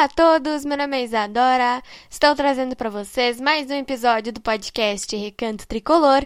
Olá a todos, meu nome é Isadora. Estou trazendo para vocês mais um episódio do podcast Recanto Tricolor.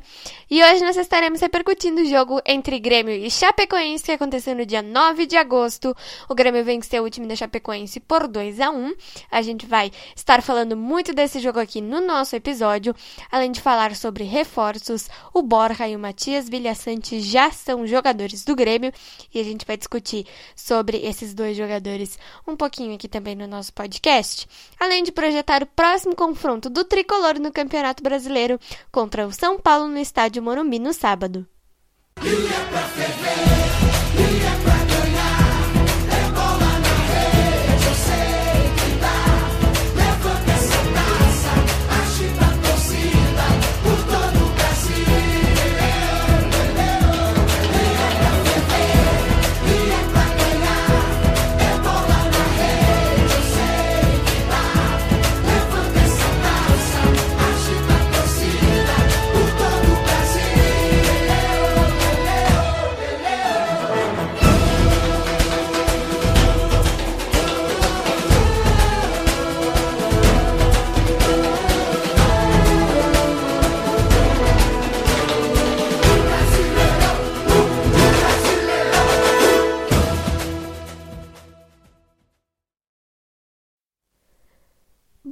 E hoje nós estaremos repercutindo o jogo entre Grêmio e Chapecoense que aconteceu no dia 9 de agosto. O Grêmio venceu o time da Chapecoense por 2 a 1. A gente vai estar falando muito desse jogo aqui no nosso episódio, além de falar sobre reforços. O Borja e o Matias Vilhaçante já são jogadores do Grêmio e a gente vai discutir sobre esses dois jogadores um pouquinho aqui também no no nosso podcast, além de projetar o próximo confronto do tricolor no Campeonato Brasileiro contra o São Paulo no Estádio Morumbi no sábado.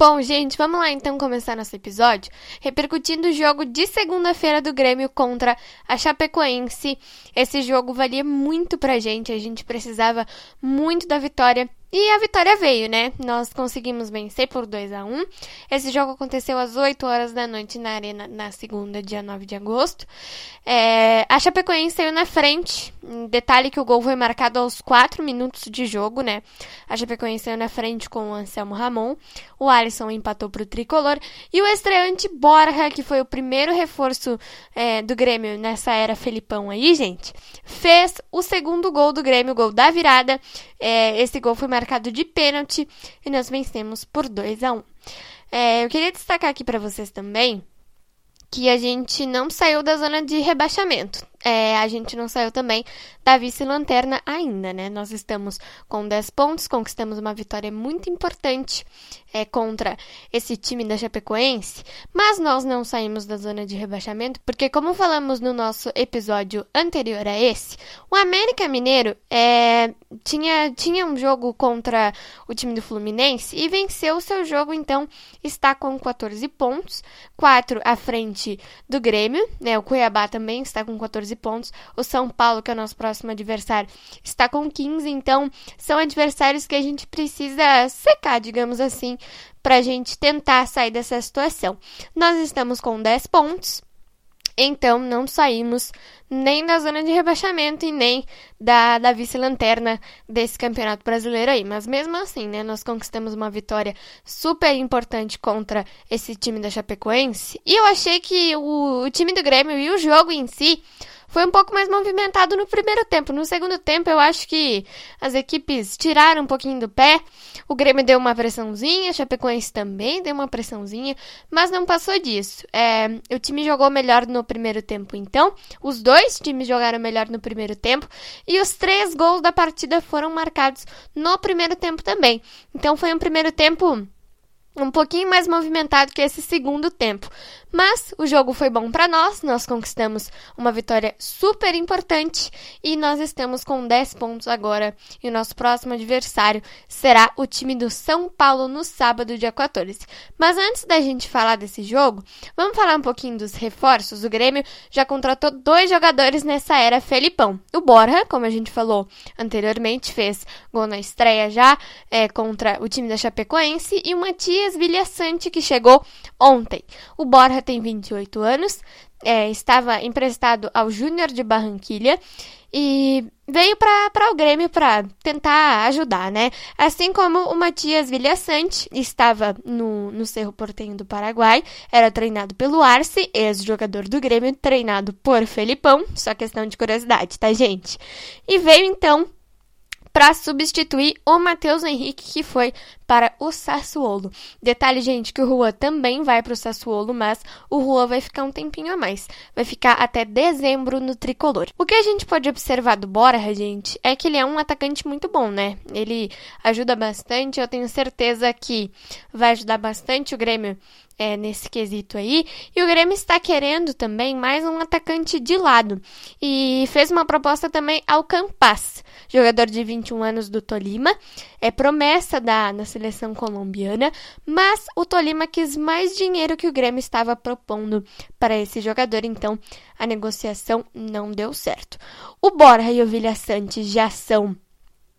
Bom, gente, vamos lá então começar nosso episódio repercutindo o jogo de segunda-feira do Grêmio contra a Chapecoense. Esse jogo valia muito pra gente, a gente precisava muito da vitória e a vitória veio, né? Nós conseguimos vencer por 2 a 1 Esse jogo aconteceu às 8 horas da noite na Arena, na segunda, dia 9 de agosto. É, a Chapecoense saiu na frente. Detalhe que o gol foi marcado aos 4 minutos de jogo, né? A Chapecoense saiu na frente com o Anselmo Ramon. O Alisson empatou para o tricolor. E o estreante Borja, que foi o primeiro reforço é, do Grêmio nessa era Felipão aí, gente, fez o segundo gol do Grêmio, o gol da virada. É, esse gol foi marcado de pênalti e nós vencemos por 2 a 1 é, Eu queria destacar aqui para vocês também que a gente não saiu da zona de rebaixamento. É, a gente não saiu também da vice-lanterna ainda, né? Nós estamos com 10 pontos, conquistamos uma vitória muito importante é, contra esse time da Chapecoense, mas nós não saímos da zona de rebaixamento, porque, como falamos no nosso episódio anterior a esse, o América Mineiro é, tinha, tinha um jogo contra o time do Fluminense e venceu o seu jogo, então está com 14 pontos, 4 à frente do Grêmio, né? O Cuiabá também está com 14 pontos, o São Paulo, que é o nosso próximo adversário, está com 15, então são adversários que a gente precisa secar, digamos assim, para a gente tentar sair dessa situação. Nós estamos com 10 pontos, então não saímos nem da zona de rebaixamento e nem da, da vice-lanterna desse campeonato brasileiro aí. Mas mesmo assim, né, nós conquistamos uma vitória super importante contra esse time da Chapecoense. E eu achei que o, o time do Grêmio e o jogo em si foi um pouco mais movimentado no primeiro tempo. No segundo tempo, eu acho que as equipes tiraram um pouquinho do pé. O Grêmio deu uma pressãozinha, a Chapecoense também deu uma pressãozinha, mas não passou disso. É, o time jogou melhor no primeiro tempo, então. Os dois times jogaram melhor no primeiro tempo. E os três gols da partida foram marcados no primeiro tempo também. Então foi um primeiro tempo um pouquinho mais movimentado que esse segundo tempo. Mas o jogo foi bom para nós, nós conquistamos uma vitória super importante e nós estamos com 10 pontos agora. E o nosso próximo adversário será o time do São Paulo no sábado, dia 14. Mas antes da gente falar desse jogo, vamos falar um pouquinho dos reforços. O Grêmio já contratou dois jogadores nessa era Felipão. O Borja, como a gente falou anteriormente, fez gol na estreia já é, contra o time da Chapecoense, e o Matias Vilhaçante, que chegou ontem. O Borja tem 28 anos, é, estava emprestado ao Júnior de Barranquilha e veio para o Grêmio para tentar ajudar, né? Assim como o Matias Vilhaçante estava no, no Cerro Portenho do Paraguai, era treinado pelo Arce, ex-jogador do Grêmio, treinado por Felipão, só questão de curiosidade, tá, gente? E veio então para substituir o Matheus Henrique, que foi para o Sassuolo. Detalhe, gente, que o Juan também vai para o Sassuolo, mas o Juan vai ficar um tempinho a mais. Vai ficar até dezembro no tricolor. O que a gente pode observar do Borja, gente, é que ele é um atacante muito bom, né? Ele ajuda bastante, eu tenho certeza que vai ajudar bastante o Grêmio é, nesse quesito aí. E o Grêmio está querendo também mais um atacante de lado. E fez uma proposta também ao Campas, jogador de 21 anos do Tolima. É promessa da na seleção colombiana, mas o Tolima quis mais dinheiro que o Grêmio estava propondo para esse jogador, então a negociação não deu certo. O Borja e o Vilha Santos já são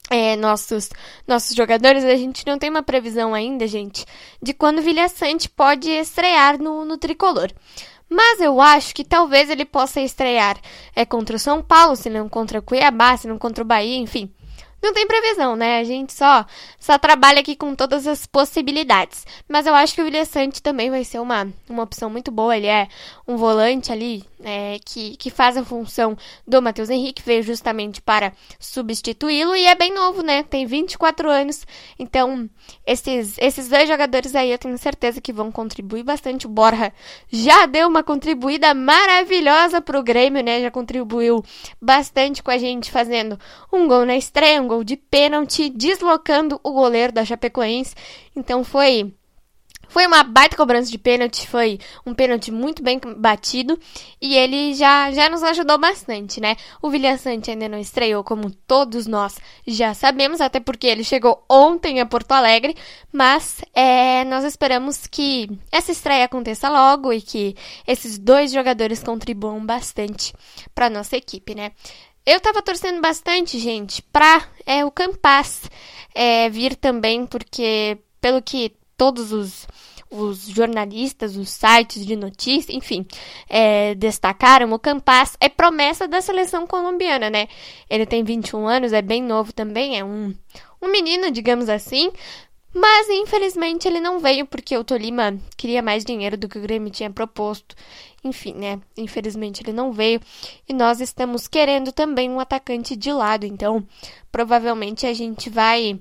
é, nossos, nossos jogadores, a gente não tem uma previsão ainda, gente, de quando o Vilha Sante pode estrear no, no tricolor. Mas eu acho que talvez ele possa estrear é, contra o São Paulo, se não contra Cuiabá, se não contra o Bahia, enfim não tem previsão, né? A gente só, só trabalha aqui com todas as possibilidades. Mas eu acho que o William Sante também vai ser uma, uma opção muito boa. Ele é um volante ali é, que, que faz a função do Matheus Henrique, veio justamente para substituí-lo e é bem novo, né? Tem 24 anos. Então, esses, esses dois jogadores aí eu tenho certeza que vão contribuir bastante. O Borja já deu uma contribuída maravilhosa para o Grêmio, né? Já contribuiu bastante com a gente fazendo um gol na estreia, um gol de pênalti, deslocando o goleiro da Chapecoense. Então foi foi uma baita cobrança de pênalti, foi um pênalti muito bem batido e ele já, já nos ajudou bastante, né? O Vilha Sante ainda não estreou, como todos nós já sabemos, até porque ele chegou ontem a Porto Alegre, mas é, nós esperamos que essa estreia aconteça logo e que esses dois jogadores contribuam bastante para nossa equipe, né? Eu tava torcendo bastante, gente, pra é, o Campas é, vir também, porque pelo que todos os, os jornalistas, os sites de notícia, enfim, é, destacaram, o Campas é promessa da seleção colombiana, né? Ele tem 21 anos, é bem novo também, é um, um menino, digamos assim, mas infelizmente ele não veio porque o Tolima queria mais dinheiro do que o Grêmio tinha proposto. Enfim, né? Infelizmente ele não veio e nós estamos querendo também um atacante de lado, então provavelmente a gente vai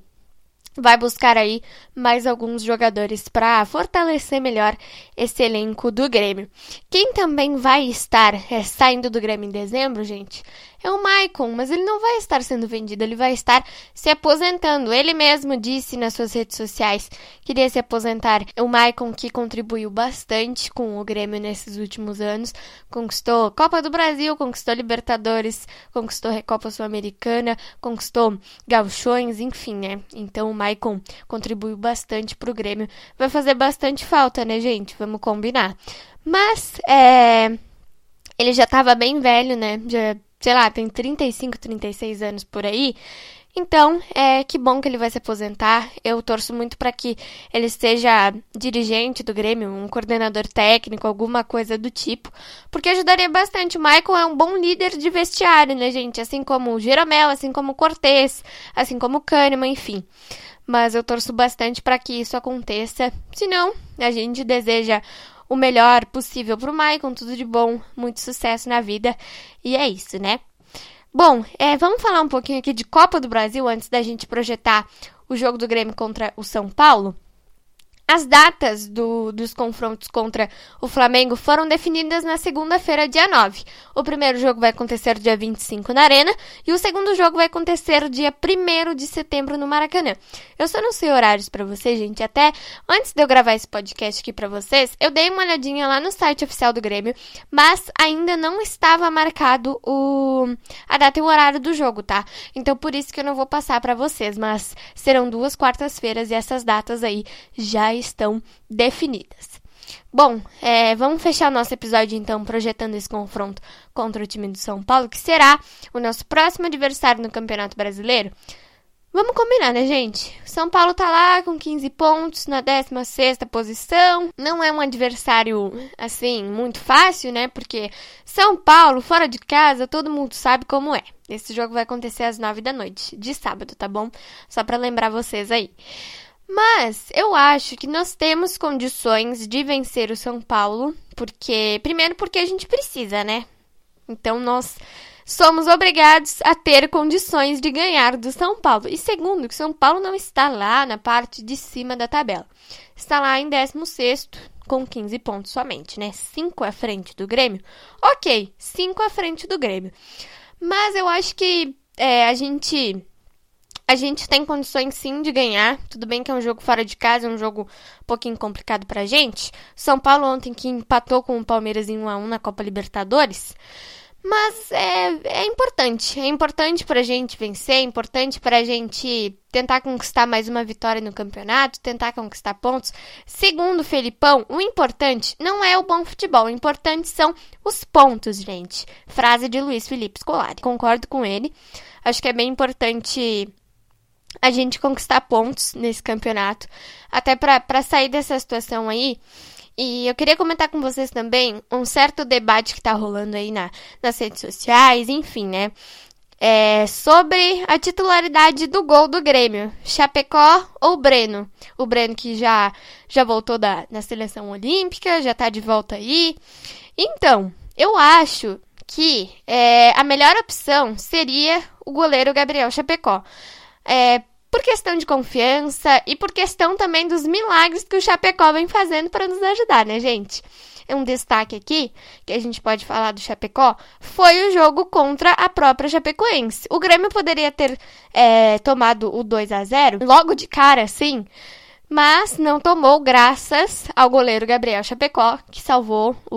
vai buscar aí mais alguns jogadores para fortalecer melhor esse elenco do Grêmio. Quem também vai estar é, saindo do Grêmio em dezembro, gente, é o Maicon, mas ele não vai estar sendo vendido, ele vai estar se aposentando. Ele mesmo disse nas suas redes sociais que iria se aposentar. O Maicon que contribuiu bastante com o Grêmio nesses últimos anos, conquistou Copa do Brasil, conquistou Libertadores, conquistou Recopa Sul-Americana, conquistou Gauchões, enfim, né? Então o Maicon contribuiu bastante pro Grêmio. Vai fazer bastante falta, né, gente? Vamos combinar. Mas, é... Ele já estava bem velho, né? Já sei lá, tem 35, 36 anos por aí. Então, é que bom que ele vai se aposentar. Eu torço muito para que ele seja dirigente do Grêmio, um coordenador técnico, alguma coisa do tipo, porque ajudaria bastante. O Michael é um bom líder de vestiário, né, gente? Assim como o Jeromel, assim como o Cortez, assim como o Kahneman, enfim. Mas eu torço bastante para que isso aconteça. Senão, a gente deseja o melhor possível pro Maicon, tudo de bom, muito sucesso na vida. E é isso, né? Bom, é, vamos falar um pouquinho aqui de Copa do Brasil antes da gente projetar o jogo do Grêmio contra o São Paulo. As datas do, dos confrontos contra o Flamengo foram definidas na segunda-feira, dia 9. O primeiro jogo vai acontecer dia 25 na Arena e o segundo jogo vai acontecer dia 1 de setembro no Maracanã. Eu só não sei horários para vocês, gente. Até antes de eu gravar esse podcast aqui para vocês, eu dei uma olhadinha lá no site oficial do Grêmio, mas ainda não estava marcado o, a data e o horário do jogo, tá? Então por isso que eu não vou passar para vocês, mas serão duas quartas-feiras e essas datas aí já estão definidas. Bom, é, vamos fechar nosso episódio então projetando esse confronto contra o time do São Paulo, que será o nosso próximo adversário no Campeonato Brasileiro. Vamos combinar, né, gente? São Paulo tá lá com 15 pontos na 16 posição. Não é um adversário, assim, muito fácil, né? Porque São Paulo, fora de casa, todo mundo sabe como é. Esse jogo vai acontecer às 9 da noite, de sábado, tá bom? Só para lembrar vocês aí. Mas eu acho que nós temos condições de vencer o São Paulo, porque primeiro porque a gente precisa, né? Então nós somos obrigados a ter condições de ganhar do São Paulo. E segundo, que São Paulo não está lá na parte de cima da tabela. Está lá em 16 com 15 pontos somente, né? 5 à frente do Grêmio. Ok, 5 à frente do Grêmio. Mas eu acho que é, a gente a gente tem condições sim de ganhar. Tudo bem que é um jogo fora de casa, é um jogo um pouquinho complicado pra gente. São Paulo ontem que empatou com o Palmeiras em 1 a 1 na Copa Libertadores. Mas é, é importante, é importante pra gente vencer, é importante pra gente tentar conquistar mais uma vitória no campeonato, tentar conquistar pontos. Segundo o Felipão, o importante não é o bom futebol, o importante são os pontos, gente. Frase de Luiz Felipe Scolari. Concordo com ele. Acho que é bem importante a gente conquistar pontos nesse campeonato, até para sair dessa situação aí. E eu queria comentar com vocês também um certo debate que tá rolando aí na, nas redes sociais, enfim, né? É, sobre a titularidade do gol do Grêmio, Chapecó ou Breno? O Breno que já, já voltou da, na seleção olímpica, já tá de volta aí. Então, eu acho que é, a melhor opção seria o goleiro Gabriel Chapecó. É, por questão de confiança e por questão também dos milagres que o Chapecó vem fazendo para nos ajudar, né, gente? Um destaque aqui que a gente pode falar do Chapecó foi o jogo contra a própria Chapecoense. O Grêmio poderia ter é, tomado o 2 a 0 logo de cara, assim, mas não tomou graças ao goleiro Gabriel Chapecó, que salvou o,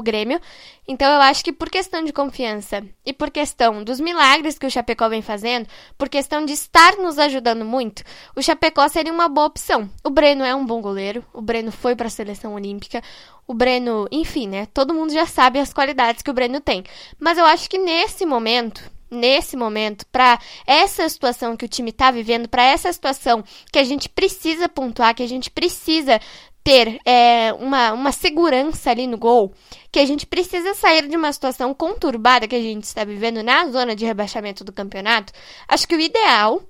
o, Grêmio. Então eu acho que por questão de confiança e por questão dos milagres que o Chapecó vem fazendo, por questão de estar nos ajudando muito, o Chapecó seria uma boa opção. O Breno é um bom goleiro, o Breno foi para a seleção olímpica, o Breno, enfim, né? Todo mundo já sabe as qualidades que o Breno tem. Mas eu acho que nesse momento, nesse momento, para essa situação que o time está vivendo, para essa situação que a gente precisa pontuar, que a gente precisa ter é, uma, uma segurança ali no gol, que a gente precisa sair de uma situação conturbada que a gente está vivendo na zona de rebaixamento do campeonato, acho que o ideal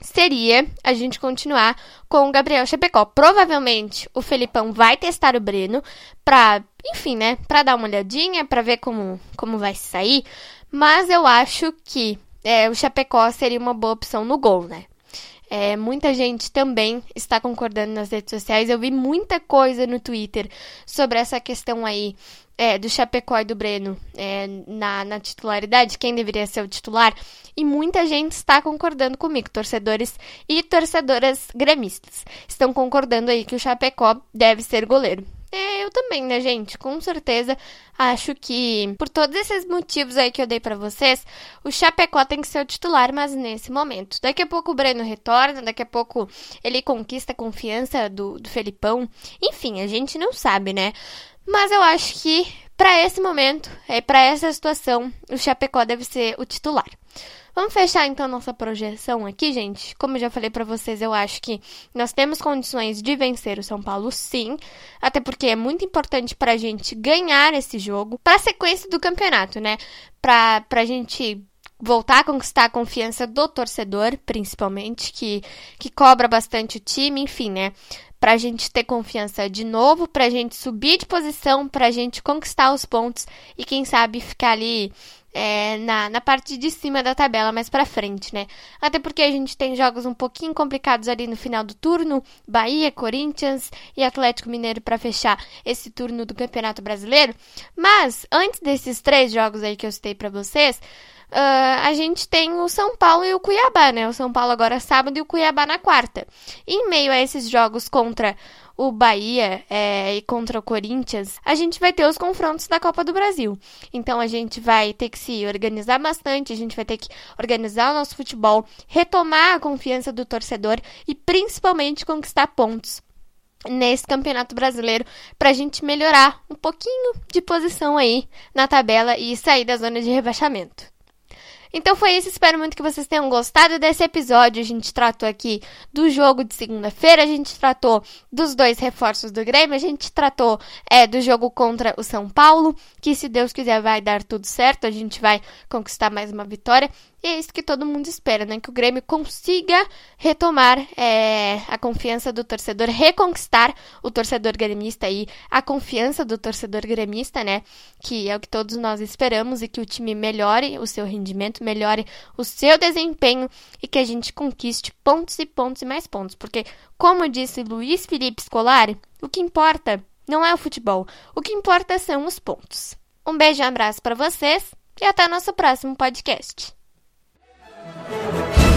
seria a gente continuar com o Gabriel Chapecó. Provavelmente o Felipão vai testar o Breno para, enfim, né, para dar uma olhadinha, para ver como, como vai sair. Mas eu acho que é, o Chapecó seria uma boa opção no gol, né? É, muita gente também está concordando nas redes sociais. Eu vi muita coisa no Twitter sobre essa questão aí é, do Chapecó e do Breno é, na, na titularidade, quem deveria ser o titular. E muita gente está concordando comigo, torcedores e torcedoras gremistas. Estão concordando aí que o Chapecó deve ser goleiro. É, eu também, né, gente? Com certeza acho que, por todos esses motivos aí que eu dei para vocês, o Chapecó tem que ser o titular, mas nesse momento. Daqui a pouco o Breno retorna, daqui a pouco ele conquista a confiança do, do Felipão. Enfim, a gente não sabe, né? Mas eu acho que, para esse momento, é para essa situação, o Chapecó deve ser o titular. Vamos fechar então nossa projeção aqui, gente. Como eu já falei para vocês, eu acho que nós temos condições de vencer o São Paulo, sim. Até porque é muito importante para a gente ganhar esse jogo, para a sequência do campeonato, né? Para a gente voltar a conquistar a confiança do torcedor, principalmente, que, que cobra bastante o time, enfim, né? Pra gente ter confiança de novo, pra gente subir de posição, pra gente conquistar os pontos e quem sabe ficar ali é, na, na parte de cima da tabela, mais pra frente, né? Até porque a gente tem jogos um pouquinho complicados ali no final do turno: Bahia, Corinthians e Atlético Mineiro para fechar esse turno do Campeonato Brasileiro. Mas, antes desses três jogos aí que eu citei para vocês. Uh, a gente tem o São Paulo e o Cuiabá, né? O São Paulo agora é sábado e o Cuiabá na quarta. Em meio a esses jogos contra o Bahia é, e contra o Corinthians, a gente vai ter os confrontos da Copa do Brasil. Então a gente vai ter que se organizar bastante, a gente vai ter que organizar o nosso futebol, retomar a confiança do torcedor e principalmente conquistar pontos nesse Campeonato Brasileiro para a gente melhorar um pouquinho de posição aí na tabela e sair da zona de rebaixamento. Então foi isso, espero muito que vocês tenham gostado desse episódio. A gente tratou aqui do jogo de segunda-feira, a gente tratou dos dois reforços do Grêmio, a gente tratou é, do jogo contra o São Paulo, que se Deus quiser vai dar tudo certo, a gente vai conquistar mais uma vitória. E é isso que todo mundo espera, né? Que o Grêmio consiga retomar é, a confiança do torcedor, reconquistar o torcedor gremista e a confiança do torcedor gremista, né? Que é o que todos nós esperamos e que o time melhore o seu rendimento, melhore o seu desempenho e que a gente conquiste pontos e pontos e mais pontos. Porque, como disse Luiz Felipe Scolari, o que importa não é o futebol, o que importa são os pontos. Um beijo e um abraço para vocês e até nosso próximo podcast. You.